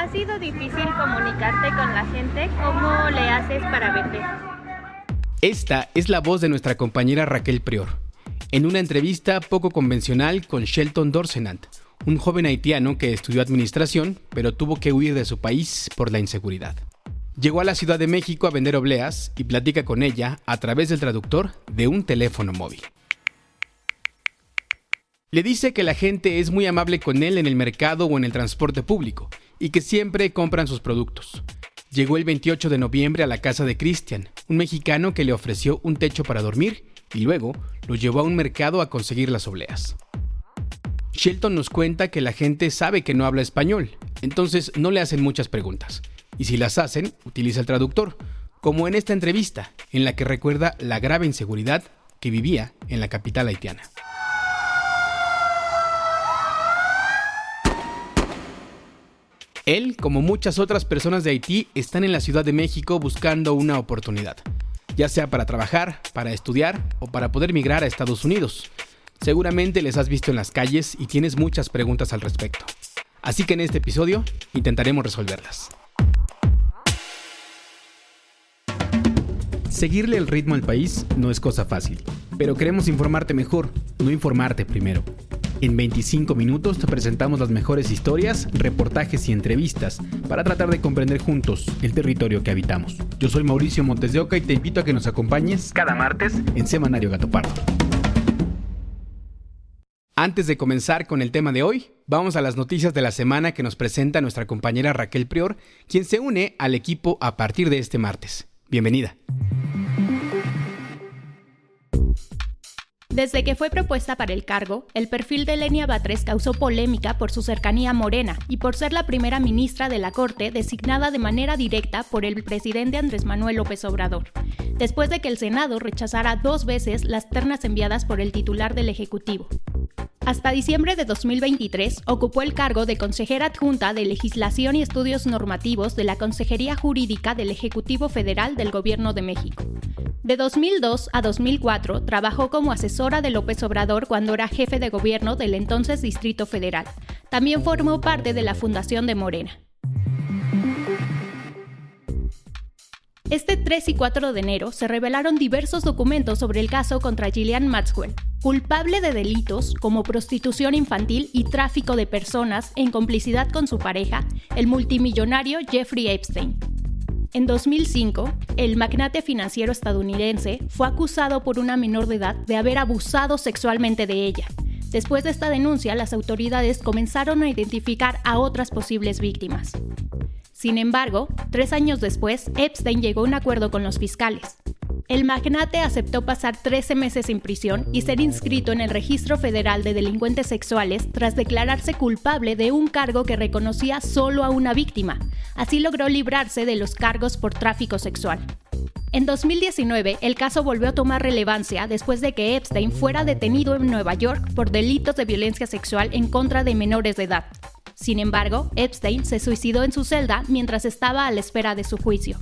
¿Ha sido difícil comunicarte con la gente? ¿Cómo le haces para vender? Esta es la voz de nuestra compañera Raquel Prior, en una entrevista poco convencional con Shelton Dorsenant, un joven haitiano que estudió administración, pero tuvo que huir de su país por la inseguridad. Llegó a la Ciudad de México a vender obleas y platica con ella a través del traductor de un teléfono móvil. Le dice que la gente es muy amable con él en el mercado o en el transporte público y que siempre compran sus productos. Llegó el 28 de noviembre a la casa de Christian, un mexicano que le ofreció un techo para dormir y luego lo llevó a un mercado a conseguir las obleas. Shelton nos cuenta que la gente sabe que no habla español, entonces no le hacen muchas preguntas. Y si las hacen, utiliza el traductor, como en esta entrevista, en la que recuerda la grave inseguridad que vivía en la capital haitiana. Él, como muchas otras personas de Haití, están en la Ciudad de México buscando una oportunidad, ya sea para trabajar, para estudiar o para poder migrar a Estados Unidos. Seguramente les has visto en las calles y tienes muchas preguntas al respecto. Así que en este episodio intentaremos resolverlas. Seguirle el ritmo al país no es cosa fácil, pero queremos informarte mejor, no informarte primero. En 25 minutos te presentamos las mejores historias, reportajes y entrevistas para tratar de comprender juntos el territorio que habitamos. Yo soy Mauricio Montes de Oca y te invito a que nos acompañes cada martes en Semanario Gato Pardo. Antes de comenzar con el tema de hoy, vamos a las noticias de la semana que nos presenta nuestra compañera Raquel Prior, quien se une al equipo a partir de este martes. Bienvenida. Desde que fue propuesta para el cargo, el perfil de Lenia Batres causó polémica por su cercanía a Morena y por ser la primera ministra de la Corte designada de manera directa por el presidente Andrés Manuel López Obrador, después de que el Senado rechazara dos veces las ternas enviadas por el titular del Ejecutivo. Hasta diciembre de 2023 ocupó el cargo de consejera adjunta de Legislación y Estudios Normativos de la Consejería Jurídica del Ejecutivo Federal del Gobierno de México. De 2002 a 2004 trabajó como asesora de López Obrador cuando era jefe de gobierno del entonces Distrito Federal. También formó parte de la Fundación de Morena. Este 3 y 4 de enero se revelaron diversos documentos sobre el caso contra Gillian Maxwell, culpable de delitos como prostitución infantil y tráfico de personas en complicidad con su pareja, el multimillonario Jeffrey Epstein. En 2005, el magnate financiero estadounidense fue acusado por una menor de edad de haber abusado sexualmente de ella. Después de esta denuncia, las autoridades comenzaron a identificar a otras posibles víctimas. Sin embargo, tres años después, Epstein llegó a un acuerdo con los fiscales. El magnate aceptó pasar 13 meses en prisión y ser inscrito en el Registro Federal de Delincuentes Sexuales tras declararse culpable de un cargo que reconocía solo a una víctima. Así logró librarse de los cargos por tráfico sexual. En 2019, el caso volvió a tomar relevancia después de que Epstein fuera detenido en Nueva York por delitos de violencia sexual en contra de menores de edad. Sin embargo, Epstein se suicidó en su celda mientras estaba a la espera de su juicio.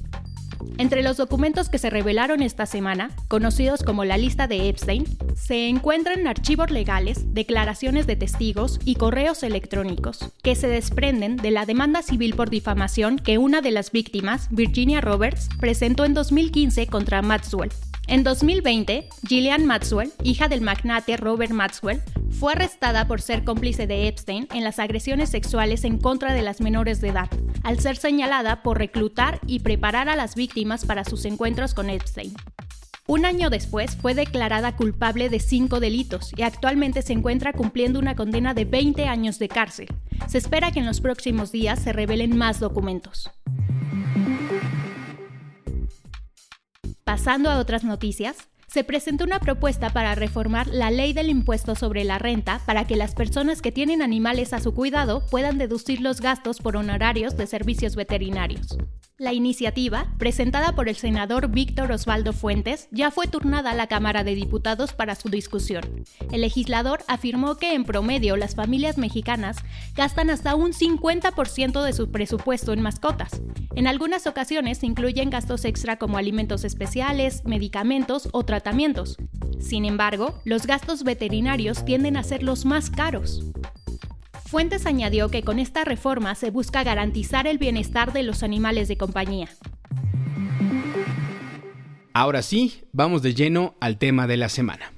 Entre los documentos que se revelaron esta semana, conocidos como la lista de Epstein, se encuentran archivos legales, declaraciones de testigos y correos electrónicos que se desprenden de la demanda civil por difamación que una de las víctimas, Virginia Roberts, presentó en 2015 contra Maxwell. En 2020, Gillian Maxwell, hija del magnate Robert Maxwell, fue arrestada por ser cómplice de Epstein en las agresiones sexuales en contra de las menores de edad, al ser señalada por reclutar y preparar a las víctimas para sus encuentros con Epstein. Un año después fue declarada culpable de cinco delitos y actualmente se encuentra cumpliendo una condena de 20 años de cárcel. Se espera que en los próximos días se revelen más documentos. Pasando a otras noticias, se presentó una propuesta para reformar la ley del impuesto sobre la renta para que las personas que tienen animales a su cuidado puedan deducir los gastos por honorarios de servicios veterinarios. La iniciativa, presentada por el senador Víctor Osvaldo Fuentes, ya fue turnada a la Cámara de Diputados para su discusión. El legislador afirmó que en promedio las familias mexicanas gastan hasta un 50% de su presupuesto en mascotas. En algunas ocasiones incluyen gastos extra como alimentos especiales, medicamentos o Sin embargo, los gastos veterinarios tienden a ser los más caros. Fuentes añadió que con esta reforma se busca garantizar el bienestar de los animales de compañía. Ahora sí, vamos de lleno al tema de la semana.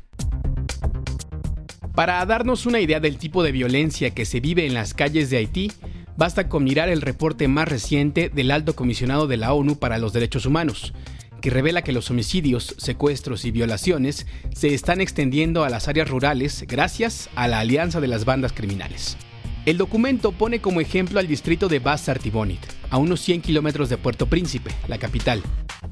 Para darnos una idea del tipo de violencia que se vive en las calles de Haití, basta con mirar el reporte más reciente del Alto Comisionado de la ONU para los Derechos Humanos, que revela que los homicidios, secuestros y violaciones se están extendiendo a las áreas rurales gracias a la alianza de las bandas criminales. El documento pone como ejemplo al distrito de Bas-Sartibonit, a unos 100 kilómetros de Puerto Príncipe, la capital,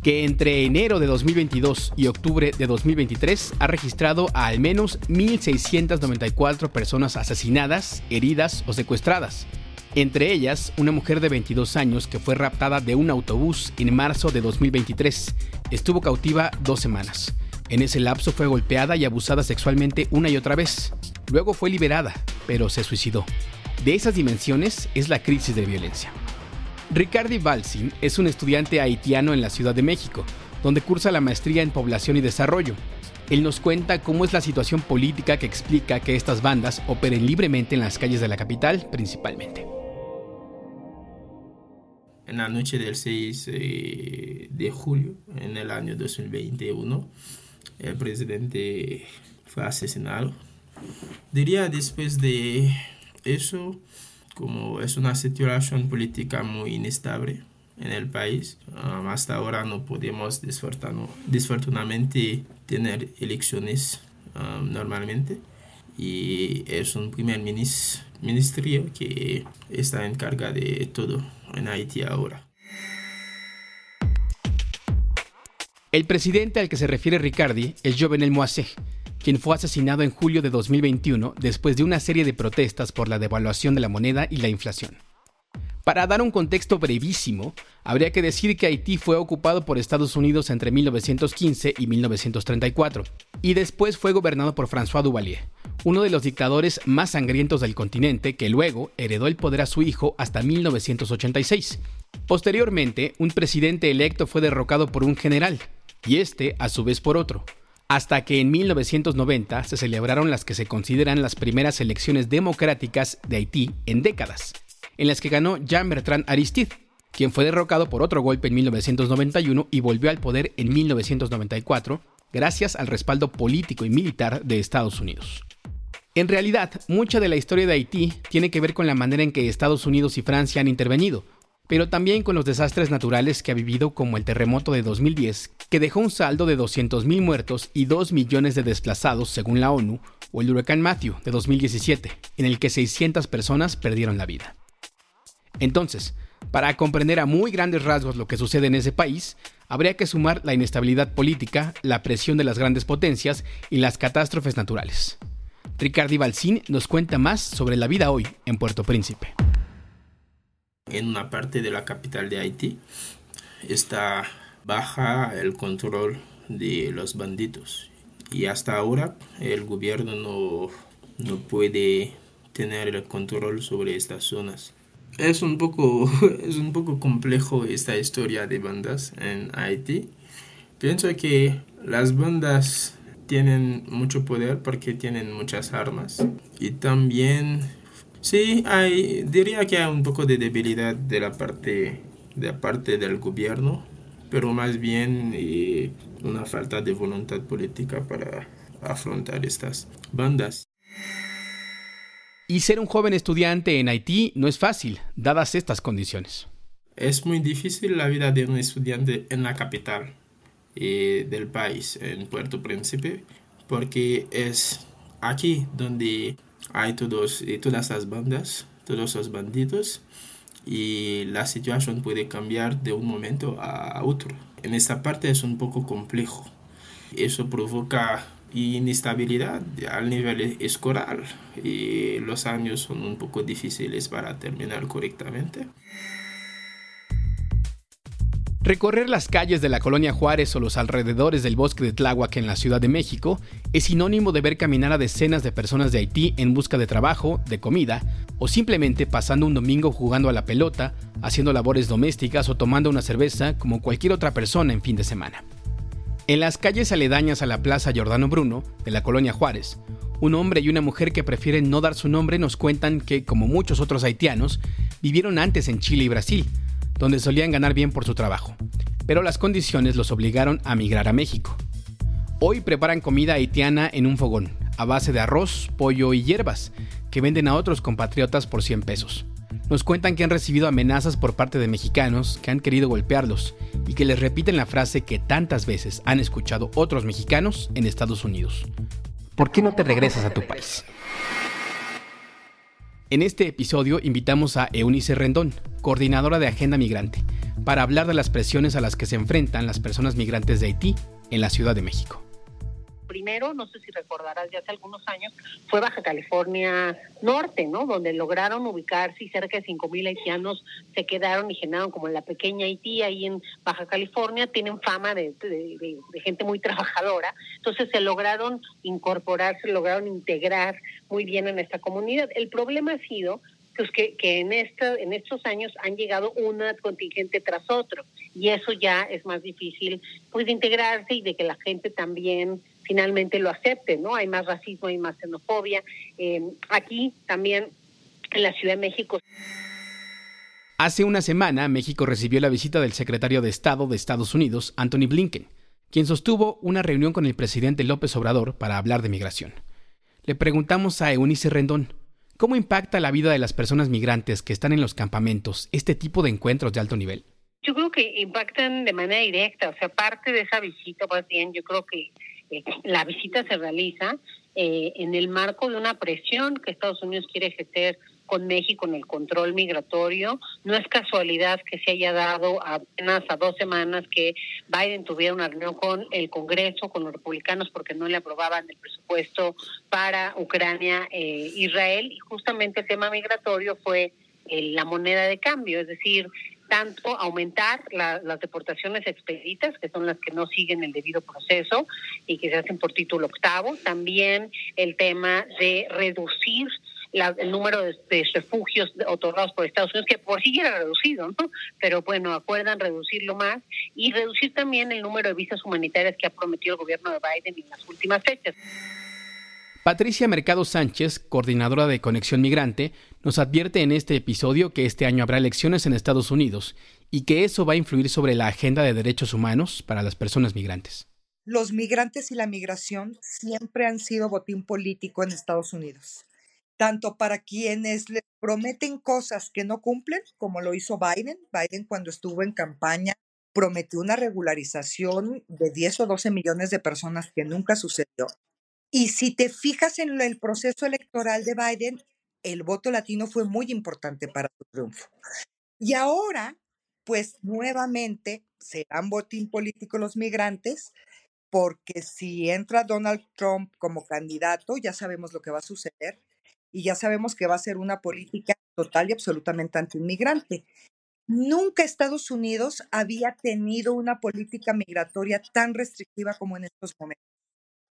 que entre enero de 2022 y octubre de 2023 ha registrado a al menos 1.694 personas asesinadas, heridas o secuestradas. Entre ellas, una mujer de 22 años que fue raptada de un autobús en marzo de 2023. Estuvo cautiva dos semanas. En ese lapso fue golpeada y abusada sexualmente una y otra vez. Luego fue liberada, pero se suicidó. De esas dimensiones es la crisis de violencia. Ricardi Balsin es un estudiante haitiano en la Ciudad de México, donde cursa la maestría en población y desarrollo. Él nos cuenta cómo es la situación política que explica que estas bandas operen libremente en las calles de la capital principalmente. En la noche del 6 eh, de julio, en el año 2021, el presidente fue asesinado. Diría después de eso, como es una situación política muy inestable en el país, um, hasta ahora no podemos desafortunadamente tener elecciones um, normalmente y es un primer ministerio que está en carga de todo en Haití ahora. El presidente al que se refiere Ricardi es Jovenel Moise, quien fue asesinado en julio de 2021 después de una serie de protestas por la devaluación de la moneda y la inflación. Para dar un contexto brevísimo, habría que decir que Haití fue ocupado por Estados Unidos entre 1915 y 1934, y después fue gobernado por François Duvalier, uno de los dictadores más sangrientos del continente que luego heredó el poder a su hijo hasta 1986. Posteriormente, un presidente electo fue derrocado por un general, y este a su vez por otro, hasta que en 1990 se celebraron las que se consideran las primeras elecciones democráticas de Haití en décadas, en las que ganó Jean-Bertrand Aristide, quien fue derrocado por otro golpe en 1991 y volvió al poder en 1994 gracias al respaldo político y militar de Estados Unidos. En realidad, mucha de la historia de Haití tiene que ver con la manera en que Estados Unidos y Francia han intervenido, pero también con los desastres naturales que ha vivido como el terremoto de 2010, que dejó un saldo de 200.000 muertos y 2 millones de desplazados según la ONU, o el huracán Matthew de 2017, en el que 600 personas perdieron la vida. Entonces, para comprender a muy grandes rasgos lo que sucede en ese país, habría que sumar la inestabilidad política, la presión de las grandes potencias y las catástrofes naturales. Ricardi Balsín nos cuenta más sobre la vida hoy en Puerto Príncipe en una parte de la capital de Haití está baja el control de los bandidos y hasta ahora el gobierno no, no puede tener el control sobre estas zonas. Es un, poco, es un poco complejo esta historia de bandas en Haití. Pienso que las bandas tienen mucho poder porque tienen muchas armas y también Sí, diría que hay un poco de debilidad de la parte, de parte del gobierno, pero más bien eh, una falta de voluntad política para afrontar estas bandas. Y ser un joven estudiante en Haití no es fácil, dadas estas condiciones. Es muy difícil la vida de un estudiante en la capital eh, del país, en Puerto Príncipe, porque es aquí donde hay todos, eh, todas las bandas, todos los bandidos, y la situación puede cambiar de un momento a otro. En esta parte es un poco complejo. Eso provoca inestabilidad al nivel escolar y los años son un poco difíciles para terminar correctamente. Recorrer las calles de la colonia Juárez o los alrededores del bosque de Tláhuac en la Ciudad de México es sinónimo de ver caminar a decenas de personas de Haití en busca de trabajo, de comida o simplemente pasando un domingo jugando a la pelota, haciendo labores domésticas o tomando una cerveza como cualquier otra persona en fin de semana. En las calles aledañas a la Plaza Giordano Bruno, de la colonia Juárez, un hombre y una mujer que prefieren no dar su nombre nos cuentan que, como muchos otros haitianos, vivieron antes en Chile y Brasil, donde solían ganar bien por su trabajo, pero las condiciones los obligaron a migrar a México. Hoy preparan comida haitiana en un fogón, a base de arroz, pollo y hierbas, que venden a otros compatriotas por 100 pesos. Nos cuentan que han recibido amenazas por parte de mexicanos que han querido golpearlos y que les repiten la frase que tantas veces han escuchado otros mexicanos en Estados Unidos. ¿Por qué no te regresas a tu país? En este episodio invitamos a Eunice Rendón, coordinadora de Agenda Migrante, para hablar de las presiones a las que se enfrentan las personas migrantes de Haití en la Ciudad de México primero, no sé si recordarás, ya hace algunos años, fue Baja California Norte, ¿no? Donde lograron ubicarse y cerca de 5.000 haitianos se quedaron y generaron como la pequeña Haití ahí en Baja California. Tienen fama de, de gente muy trabajadora. Entonces se lograron incorporar, se lograron integrar muy bien en esta comunidad. El problema ha sido pues que, que en, esta, en estos años han llegado una contingente tras otro y eso ya es más difícil pues de integrarse y de que la gente también finalmente lo acepte, ¿no? Hay más racismo, hay más xenofobia. Eh, aquí también en la Ciudad de México. Hace una semana, México recibió la visita del secretario de Estado de Estados Unidos, Anthony Blinken, quien sostuvo una reunión con el presidente López Obrador para hablar de migración. Le preguntamos a Eunice Rendón, ¿cómo impacta la vida de las personas migrantes que están en los campamentos este tipo de encuentros de alto nivel? Yo creo que impactan de manera directa, o sea, parte de esa visita, más bien, yo creo que la visita se realiza eh, en el marco de una presión que Estados Unidos quiere ejercer con México en el control migratorio. No es casualidad que se haya dado apenas a dos semanas que Biden tuviera una reunión con el Congreso, con los republicanos, porque no le aprobaban el presupuesto para Ucrania, eh, Israel, y justamente el tema migratorio fue eh, la moneda de cambio, es decir, tanto aumentar las deportaciones expeditas, que son las que no siguen el debido proceso y que se hacen por título octavo, también el tema de reducir el número de, refugios otorgados por Estados Unidos, que por sí era reducido, ¿no? Pero bueno, acuerdan reducirlo más y reducir también el número de visas humanitarias que ha prometido el gobierno de Biden en las últimas fechas. Patricia Mercado Sánchez, coordinadora de Conexión Migrante, nos advierte en este episodio que este año habrá elecciones en Estados Unidos y que eso va a influir sobre la agenda de derechos humanos para las personas migrantes. Los migrantes y la migración siempre han sido botín político en Estados Unidos, tanto para quienes le prometen cosas que no cumplen, como lo hizo Biden. Biden cuando estuvo en campaña prometió una regularización de 10 o 12 millones de personas que nunca sucedió. Y si te fijas en el proceso electoral de Biden, el voto latino fue muy importante para su triunfo. Y ahora, pues nuevamente serán botín político los migrantes, porque si entra Donald Trump como candidato, ya sabemos lo que va a suceder y ya sabemos que va a ser una política total y absolutamente anti-inmigrante. Nunca Estados Unidos había tenido una política migratoria tan restrictiva como en estos momentos.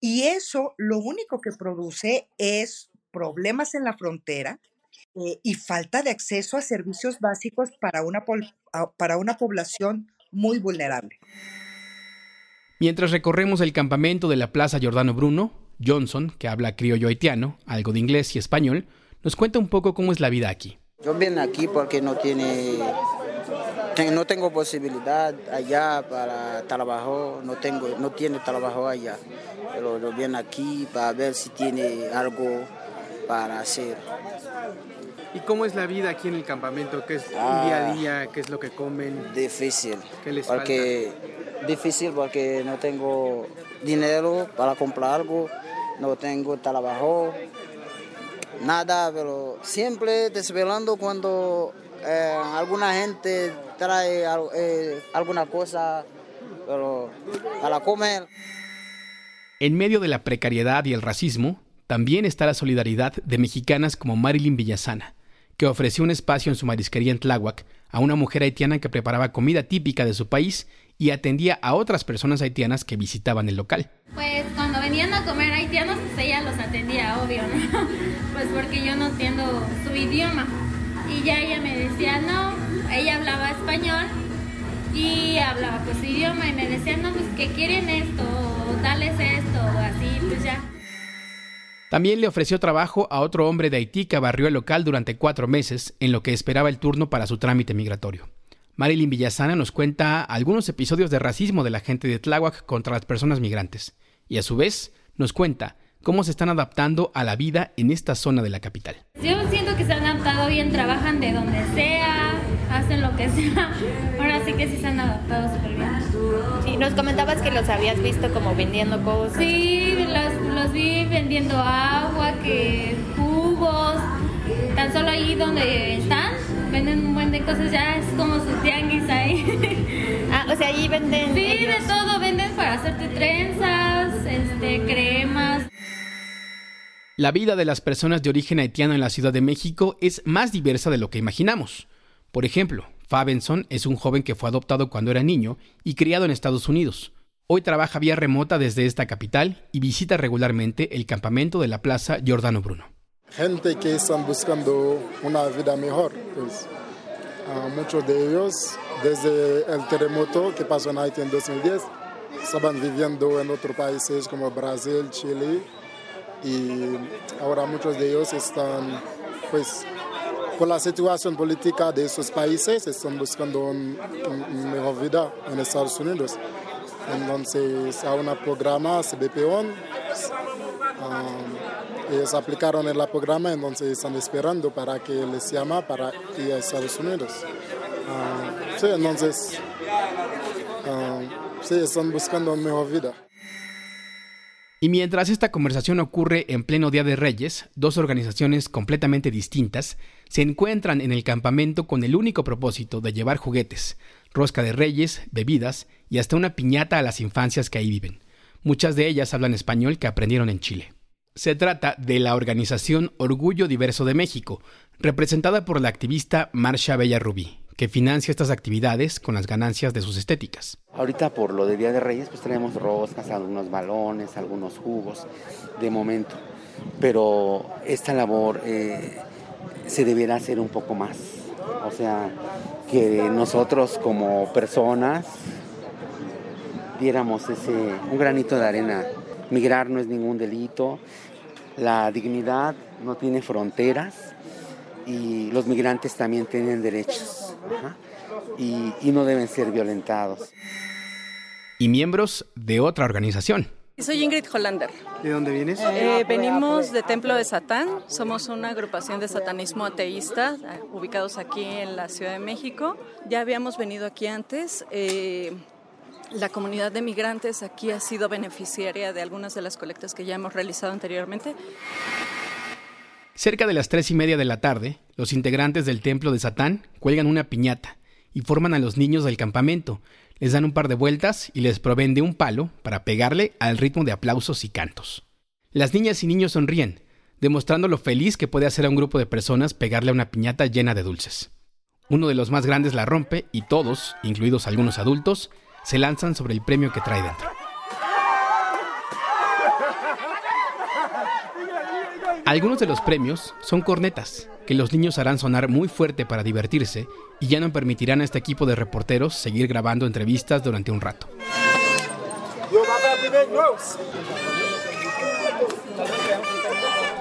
Y eso lo único que produce es problemas en la frontera eh, y falta de acceso a servicios básicos para una, para una población muy vulnerable. Mientras recorremos el campamento de la Plaza Giordano Bruno, Johnson, que habla criollo haitiano, algo de inglés y español, nos cuenta un poco cómo es la vida aquí. Yo vine aquí porque no tiene no tengo posibilidad allá para trabajo, no tengo, no tiene trabajo allá, pero yo viene aquí para ver si tiene algo para hacer. ¿Y cómo es la vida aquí en el campamento? ¿Qué es un día a día? ¿Qué es lo que comen? Difícil. ¿Qué les porque, Difícil porque no tengo dinero para comprar algo, no tengo trabajo, nada, pero siempre desvelando cuando eh, alguna gente trae eh, alguna cosa pero para comer. En medio de la precariedad y el racismo, también está la solidaridad de mexicanas como Marilyn Villasana, que ofreció un espacio en su marisquería en Tláhuac a una mujer haitiana que preparaba comida típica de su país y atendía a otras personas haitianas que visitaban el local. Pues cuando venían a comer haitianos, pues ella los atendía, obvio, ¿no? Pues porque yo no entiendo su idioma. Y ya ella me decía, no, ella hablaba español y hablaba pues idioma y me decía, no, pues que quieren esto, o dales esto, o así, pues ya. También le ofreció trabajo a otro hombre de Haití que barrió el local durante cuatro meses en lo que esperaba el turno para su trámite migratorio. Marilyn Villasana nos cuenta algunos episodios de racismo de la gente de Tláhuac contra las personas migrantes y a su vez nos cuenta cómo se están adaptando a la vida en esta zona de la capital. Yo siento que se han adaptado bien, trabajan de donde sea, hacen lo que sea. Ahora sí que sí se han adaptado súper bien. Sí, nos comentabas que los habías visto como vendiendo cosas. Sí, los, los vi vendiendo agua, que jugos, tan solo ahí donde están, venden un buen de cosas, ya es como su tianguis ahí. ah, o sea, ahí venden. Sí, de todo, venden para hacerte trenzas, este, cremas. La vida de las personas de origen haitiano en la Ciudad de México es más diversa de lo que imaginamos. Por ejemplo, Fabenson es un joven que fue adoptado cuando era niño y criado en Estados Unidos. Hoy trabaja vía remota desde esta capital y visita regularmente el campamento de la Plaza Giordano Bruno. Gente que están buscando una vida mejor, pues muchos de ellos desde el terremoto que pasó en Haití en 2010 estaban viviendo en otros países como Brasil, Chile y ahora muchos de ellos están, pues, por la situación política de esos países, están buscando una mejor vida en Estados Unidos. Entonces, a un programa CBPO, um, ellos aplicaron el programa, entonces están esperando para que les llama para ir a Estados Unidos. Uh, sí, entonces, uh, sí, están buscando una mejor vida. Y mientras esta conversación ocurre en pleno Día de Reyes, dos organizaciones completamente distintas se encuentran en el campamento con el único propósito de llevar juguetes, rosca de reyes, bebidas y hasta una piñata a las infancias que ahí viven. Muchas de ellas hablan español que aprendieron en Chile. Se trata de la organización Orgullo Diverso de México, representada por la activista Marcia Bella Rubí, que financia estas actividades con las ganancias de sus estéticas. Ahorita por lo de Día de Reyes pues tenemos roscas, algunos balones, algunos jugos de momento, pero esta labor eh, se deberá hacer un poco más, o sea, que nosotros como personas diéramos ese, un granito de arena. Migrar no es ningún delito, la dignidad no tiene fronteras y los migrantes también tienen derechos y, no deben ser violentados. Y miembros de otra organización. Soy Ingrid Hollander. ¿De dónde vienes? Eh, venimos de Templo de Satán. Somos una agrupación de satanismo ateísta eh, ubicados aquí en la Ciudad de México. Ya habíamos venido aquí antes. Eh, la comunidad de migrantes aquí ha sido beneficiaria de algunas de las colectas que ya hemos realizado anteriormente. Cerca de las tres y media de la tarde, los integrantes del templo de Satán cuelgan una piñata y forman a los niños del campamento. Les dan un par de vueltas y les proveen de un palo para pegarle al ritmo de aplausos y cantos. Las niñas y niños sonríen, demostrando lo feliz que puede hacer a un grupo de personas pegarle a una piñata llena de dulces. Uno de los más grandes la rompe y todos, incluidos algunos adultos, se lanzan sobre el premio que trae dentro. Algunos de los premios son cornetas, que los niños harán sonar muy fuerte para divertirse y ya no permitirán a este equipo de reporteros seguir grabando entrevistas durante un rato.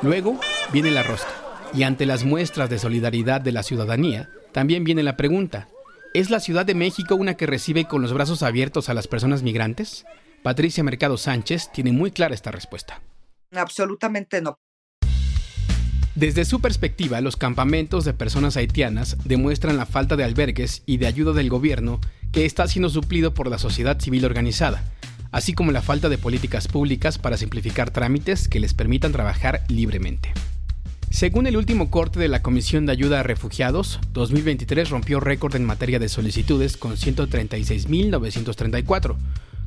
Luego viene la rosca, y ante las muestras de solidaridad de la ciudadanía, también viene la pregunta, ¿es la Ciudad de México una que recibe con los brazos abiertos a las personas migrantes? Patricia Mercado Sánchez tiene muy clara esta respuesta. Absolutamente no. Desde su perspectiva, los campamentos de personas haitianas demuestran la falta de albergues y de ayuda del gobierno que está siendo suplido por la sociedad civil organizada, así como la falta de políticas públicas para simplificar trámites que les permitan trabajar libremente. Según el último corte de la Comisión de Ayuda a Refugiados, 2023 rompió récord en materia de solicitudes con 136.934,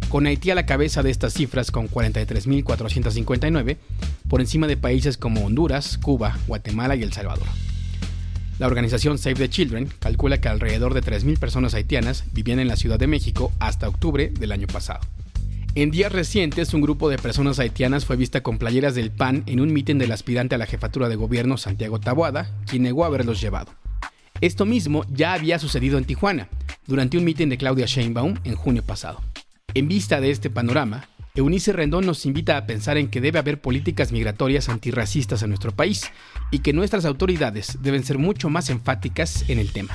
con Haití a la cabeza de estas cifras con 43.459, por encima de países como Honduras, Cuba, Guatemala y El Salvador. La organización Save the Children calcula que alrededor de 3.000 personas haitianas vivían en la Ciudad de México hasta octubre del año pasado. En días recientes, un grupo de personas haitianas fue vista con playeras del PAN en un mitin del aspirante a la jefatura de gobierno Santiago Taboada, quien negó haberlos llevado. Esto mismo ya había sucedido en Tijuana, durante un mitin de Claudia Sheinbaum en junio pasado. En vista de este panorama, Eunice Rendón nos invita a pensar en que debe haber políticas migratorias antirracistas en nuestro país y que nuestras autoridades deben ser mucho más enfáticas en el tema.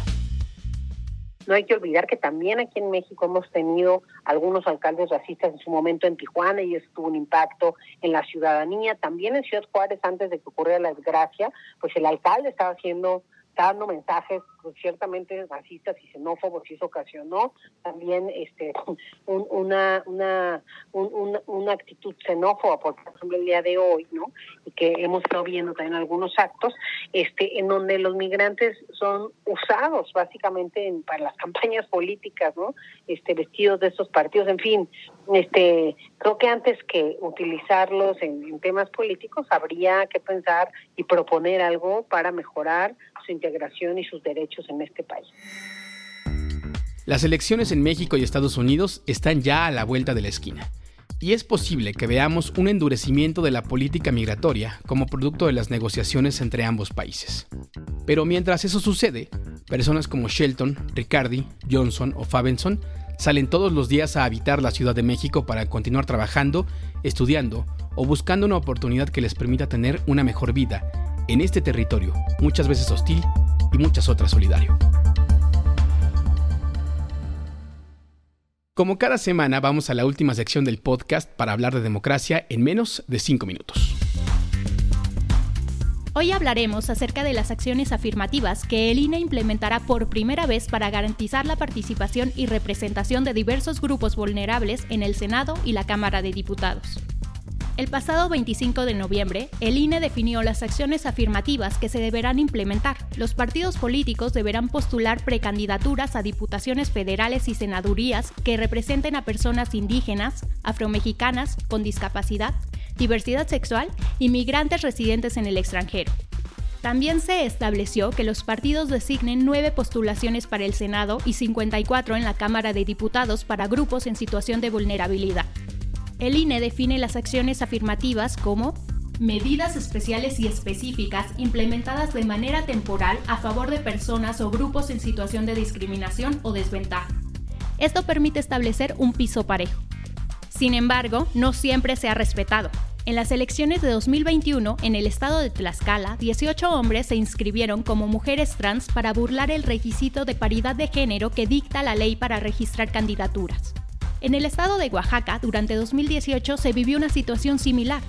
No hay que olvidar que también aquí en México hemos tenido algunos alcaldes racistas en su momento en Tijuana y eso tuvo un impacto en la ciudadanía. También en Ciudad Juárez, antes de que ocurriera la desgracia, pues el alcalde estaba haciendo dando mensajes ciertamente racistas y xenófobos y eso ocasionó también este una una una actitud xenófoba por ejemplo el día de hoy no y que hemos estado viendo también algunos actos este en donde los migrantes son usados básicamente en, para las campañas políticas no este vestidos de estos partidos en fin este creo que antes que utilizarlos en temas políticos habría que pensar y proponer algo para mejorar su integración y sus derechos en este país. Las elecciones en México y Estados Unidos están ya a la vuelta de la esquina. Y es posible que veamos un endurecimiento de la política migratoria como producto de las negociaciones entre ambos países. Pero mientras eso sucede, personas como Shelton, Ricardi, Johnson o Fabenson salen todos los días a habitar la Ciudad de México para continuar trabajando, estudiando o buscando una oportunidad que les permita tener una mejor vida en este territorio, muchas veces hostil y muchas otras solidario. Como cada semana vamos a la última sección del podcast para hablar de democracia en menos de 5 minutos. Hoy hablaremos acerca de las acciones afirmativas que el INE implementará por primera vez para garantizar la participación y representación de diversos grupos vulnerables en el Senado y la Cámara de Diputados. El pasado 25 de noviembre, el INE definió las acciones afirmativas que se deberán implementar. Los partidos políticos deberán postular precandidaturas a diputaciones federales y senadurías que representen a personas indígenas, afromexicanas, con discapacidad, diversidad sexual y migrantes residentes en el extranjero. También se estableció que los partidos designen nueve postulaciones para el Senado y 54 en la Cámara de Diputados para grupos en situación de vulnerabilidad. El INE define las acciones afirmativas como medidas especiales y específicas implementadas de manera temporal a favor de personas o grupos en situación de discriminación o desventaja. Esto permite establecer un piso parejo. Sin embargo, no siempre se ha respetado. En las elecciones de 2021, en el estado de Tlaxcala, 18 hombres se inscribieron como mujeres trans para burlar el requisito de paridad de género que dicta la ley para registrar candidaturas. En el estado de Oaxaca, durante 2018 se vivió una situación similar,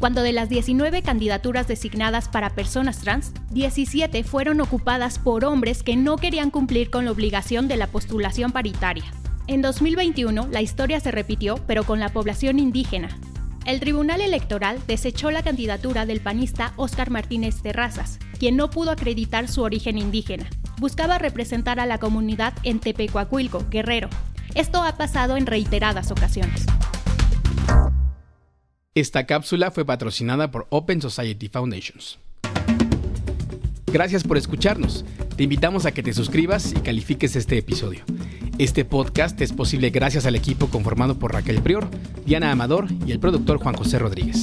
cuando de las 19 candidaturas designadas para personas trans, 17 fueron ocupadas por hombres que no querían cumplir con la obligación de la postulación paritaria. En 2021, la historia se repitió, pero con la población indígena. El Tribunal Electoral desechó la candidatura del panista Óscar Martínez Terrazas, quien no pudo acreditar su origen indígena. Buscaba representar a la comunidad en Tepecuacuilco, Guerrero, esto ha pasado en reiteradas ocasiones. Esta cápsula fue patrocinada por Open Society Foundations. Gracias por escucharnos. Te invitamos a que te suscribas y califiques este episodio. Este podcast es posible gracias al equipo conformado por Raquel Prior, Diana Amador y el productor Juan José Rodríguez.